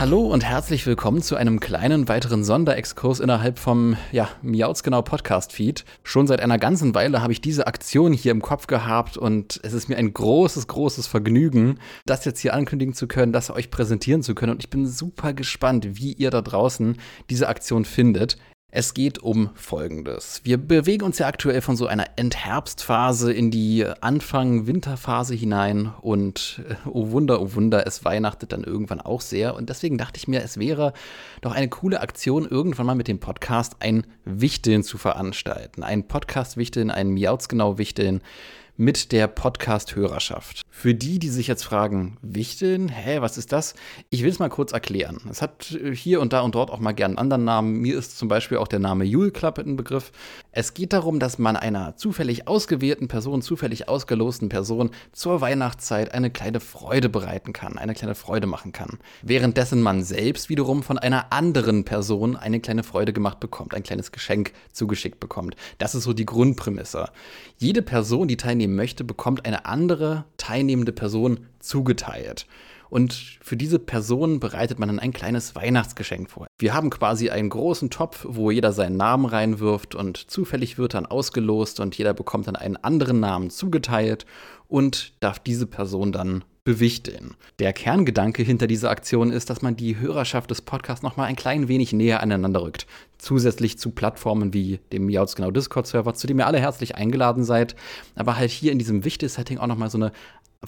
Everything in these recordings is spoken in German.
Hallo und herzlich willkommen zu einem kleinen weiteren Sonderexkurs innerhalb vom ja, Miautsgenau Podcast Feed. Schon seit einer ganzen Weile habe ich diese Aktion hier im Kopf gehabt und es ist mir ein großes, großes Vergnügen, das jetzt hier ankündigen zu können, das euch präsentieren zu können und ich bin super gespannt, wie ihr da draußen diese Aktion findet. Es geht um Folgendes. Wir bewegen uns ja aktuell von so einer Entherbstphase in die Anfang-Winterphase hinein und äh, oh Wunder, oh Wunder, es weihnachtet dann irgendwann auch sehr. Und deswegen dachte ich mir, es wäre doch eine coole Aktion, irgendwann mal mit dem Podcast ein Wichteln zu veranstalten. Ein Podcast-Wichteln, ein Miautsgenau-Wichteln mit der Podcast-Hörerschaft. Für die, die sich jetzt fragen, Wichteln, hä, was ist das? Ich will es mal kurz erklären. Es hat äh, hier und da und dort auch mal gern einen anderen Namen. Mir ist zum Beispiel auch der Name Jule Club ein Begriff. Es geht darum, dass man einer zufällig ausgewählten Person, zufällig ausgelosten Person zur Weihnachtszeit eine kleine Freude bereiten kann, eine kleine Freude machen kann. Währenddessen man selbst wiederum von einer anderen Person eine kleine Freude gemacht bekommt, ein kleines Geschenk zugeschickt bekommt. Das ist so die Grundprämisse. Jede Person, die teilnehmen möchte, bekommt eine andere teilnehmende Person zugeteilt. Und für diese Person bereitet man dann ein kleines Weihnachtsgeschenk vor. Wir haben quasi einen großen Topf, wo jeder seinen Namen reinwirft und zufällig wird dann ausgelost und jeder bekommt dann einen anderen Namen zugeteilt und darf diese Person dann bewichteln. Der Kerngedanke hinter dieser Aktion ist, dass man die Hörerschaft des Podcasts noch mal ein klein wenig näher aneinander rückt. Zusätzlich zu Plattformen wie dem Miauts genau Discord-Server, zu dem ihr alle herzlich eingeladen seid, aber halt hier in diesem Wichtel-Setting auch noch mal so eine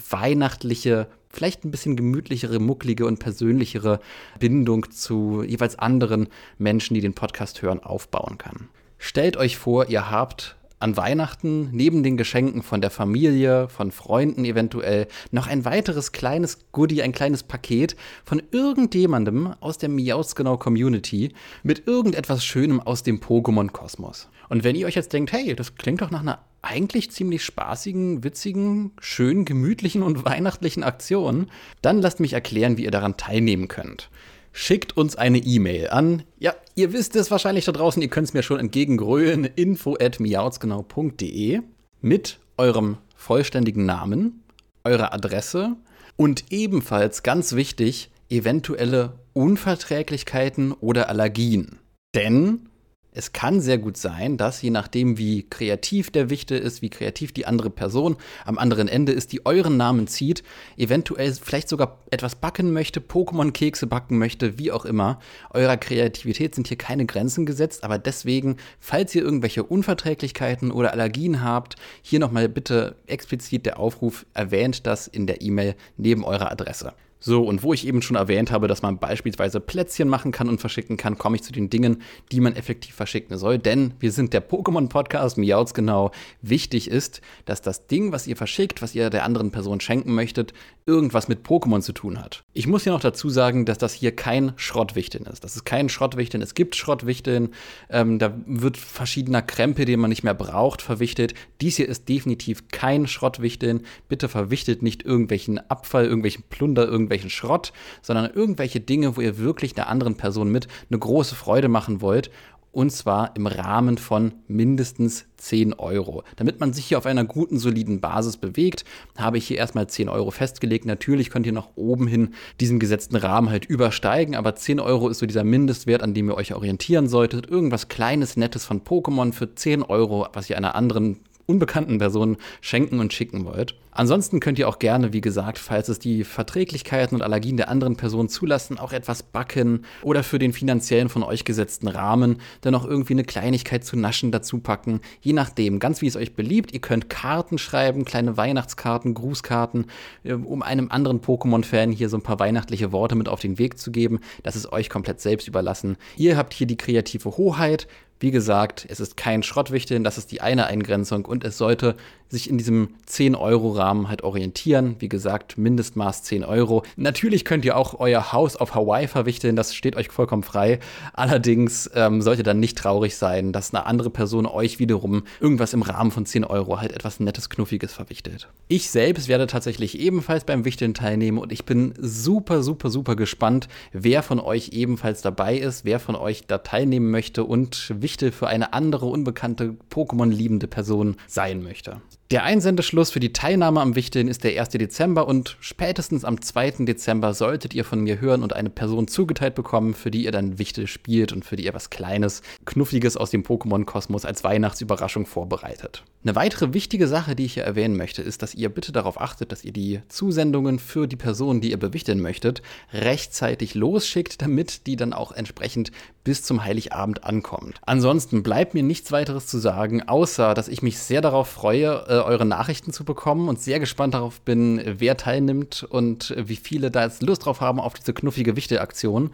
weihnachtliche, vielleicht ein bisschen gemütlichere, mucklige und persönlichere Bindung zu jeweils anderen Menschen, die den Podcast hören, aufbauen kann. Stellt euch vor, ihr habt an Weihnachten neben den Geschenken von der Familie, von Freunden eventuell, noch ein weiteres kleines Goodie, ein kleines Paket von irgendjemandem aus der Miausgenau Community mit irgendetwas Schönem aus dem Pokémon-Kosmos. Und wenn ihr euch jetzt denkt, hey, das klingt doch nach einer eigentlich ziemlich spaßigen, witzigen, schön gemütlichen und weihnachtlichen Aktion, dann lasst mich erklären, wie ihr daran teilnehmen könnt schickt uns eine E-Mail an. Ja, ihr wisst es wahrscheinlich da draußen, ihr könnt es mir schon entgegengrölen. info at miautsgenau.de mit eurem vollständigen Namen, eurer Adresse und ebenfalls ganz wichtig, eventuelle Unverträglichkeiten oder Allergien. Denn es kann sehr gut sein, dass je nachdem, wie kreativ der Wichte ist, wie kreativ die andere Person am anderen Ende ist, die euren Namen zieht, eventuell vielleicht sogar etwas backen möchte, Pokémon-Kekse backen möchte, wie auch immer. Eurer Kreativität sind hier keine Grenzen gesetzt, aber deswegen, falls ihr irgendwelche Unverträglichkeiten oder Allergien habt, hier nochmal bitte explizit der Aufruf, erwähnt das in der E-Mail neben eurer Adresse. So, und wo ich eben schon erwähnt habe, dass man beispielsweise Plätzchen machen kann und verschicken kann, komme ich zu den Dingen, die man effektiv verschicken soll. Denn wir sind der Pokémon-Podcast, Miauts genau. Wichtig ist, dass das Ding, was ihr verschickt, was ihr der anderen Person schenken möchtet, irgendwas mit Pokémon zu tun hat. Ich muss hier noch dazu sagen, dass das hier kein Schrottwichteln ist. Das ist kein Schrottwichteln. Es gibt Schrottwichteln. Ähm, da wird verschiedener Krempel, den man nicht mehr braucht, verwichtet. Dies hier ist definitiv kein Schrottwichteln. Bitte verwichtet nicht irgendwelchen Abfall, irgendwelchen Plunder, irgendwelchen irgendwelchen Schrott, sondern irgendwelche Dinge, wo ihr wirklich der anderen Person mit eine große Freude machen wollt. Und zwar im Rahmen von mindestens 10 Euro. Damit man sich hier auf einer guten, soliden Basis bewegt, habe ich hier erstmal 10 Euro festgelegt. Natürlich könnt ihr nach oben hin diesen gesetzten Rahmen halt übersteigen, aber 10 Euro ist so dieser Mindestwert, an dem ihr euch orientieren solltet. Irgendwas Kleines, Nettes von Pokémon für 10 Euro, was ihr einer anderen unbekannten Personen schenken und schicken wollt. Ansonsten könnt ihr auch gerne, wie gesagt, falls es die Verträglichkeiten und Allergien der anderen Person zulassen, auch etwas backen oder für den finanziellen von euch gesetzten Rahmen dann auch irgendwie eine Kleinigkeit zu naschen dazu packen. Je nachdem, ganz wie es euch beliebt. Ihr könnt Karten schreiben, kleine Weihnachtskarten, Grußkarten, äh, um einem anderen Pokémon-Fan hier so ein paar weihnachtliche Worte mit auf den Weg zu geben. Das ist euch komplett selbst überlassen. Ihr habt hier die kreative Hoheit. Wie gesagt, es ist kein Schrottwichteln, das ist die eine Eingrenzung und es sollte sich in diesem 10-Euro-Rahmen halt orientieren. Wie gesagt, Mindestmaß 10 Euro. Natürlich könnt ihr auch euer Haus auf Hawaii verwichteln, das steht euch vollkommen frei. Allerdings ähm, sollte dann nicht traurig sein, dass eine andere Person euch wiederum irgendwas im Rahmen von 10 Euro halt etwas Nettes, Knuffiges verwichtelt. Ich selbst werde tatsächlich ebenfalls beim Wichteln teilnehmen und ich bin super, super, super gespannt, wer von euch ebenfalls dabei ist, wer von euch da teilnehmen möchte und Wichtel für eine andere unbekannte Pokémon-liebende Person sein möchte. Der Einsendeschluss für die Teilnahme am Wichteln ist der 1. Dezember und spätestens am 2. Dezember solltet ihr von mir hören und eine Person zugeteilt bekommen, für die ihr dann Wichtel spielt und für die ihr was Kleines, Knuffiges aus dem Pokémon-Kosmos als Weihnachtsüberraschung vorbereitet. Eine weitere wichtige Sache, die ich hier erwähnen möchte, ist, dass ihr bitte darauf achtet, dass ihr die Zusendungen für die Person, die ihr bewichteln möchtet, rechtzeitig losschickt, damit die dann auch entsprechend bis zum Heiligabend ankommt. Ansonsten bleibt mir nichts weiteres zu sagen, außer dass ich mich sehr darauf freue, äh, eure Nachrichten zu bekommen und sehr gespannt darauf bin, wer teilnimmt und wie viele da jetzt Lust drauf haben auf diese knuffige Wichte-Aktion.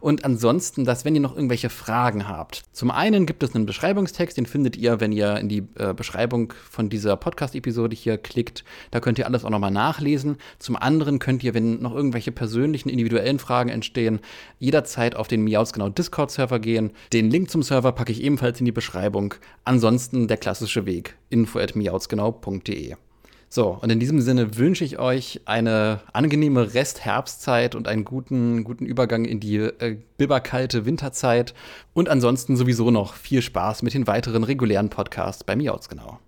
Und ansonsten, dass wenn ihr noch irgendwelche Fragen habt. Zum einen gibt es einen Beschreibungstext, den findet ihr, wenn ihr in die äh, Beschreibung von dieser Podcast-Episode hier klickt. Da könnt ihr alles auch nochmal nachlesen. Zum anderen könnt ihr, wenn noch irgendwelche persönlichen, individuellen Fragen entstehen, jederzeit auf den Miaus genau Discord-Server gehen. Den Link zum Server packe ich ebenfalls in die Beschreibung. Ansonsten der klassische Weg, info.miauzgenau.de. So, und in diesem Sinne wünsche ich euch eine angenehme Restherbstzeit und einen guten, guten Übergang in die äh, bibberkalte Winterzeit. Und ansonsten sowieso noch viel Spaß mit den weiteren regulären Podcasts bei Miauts genau.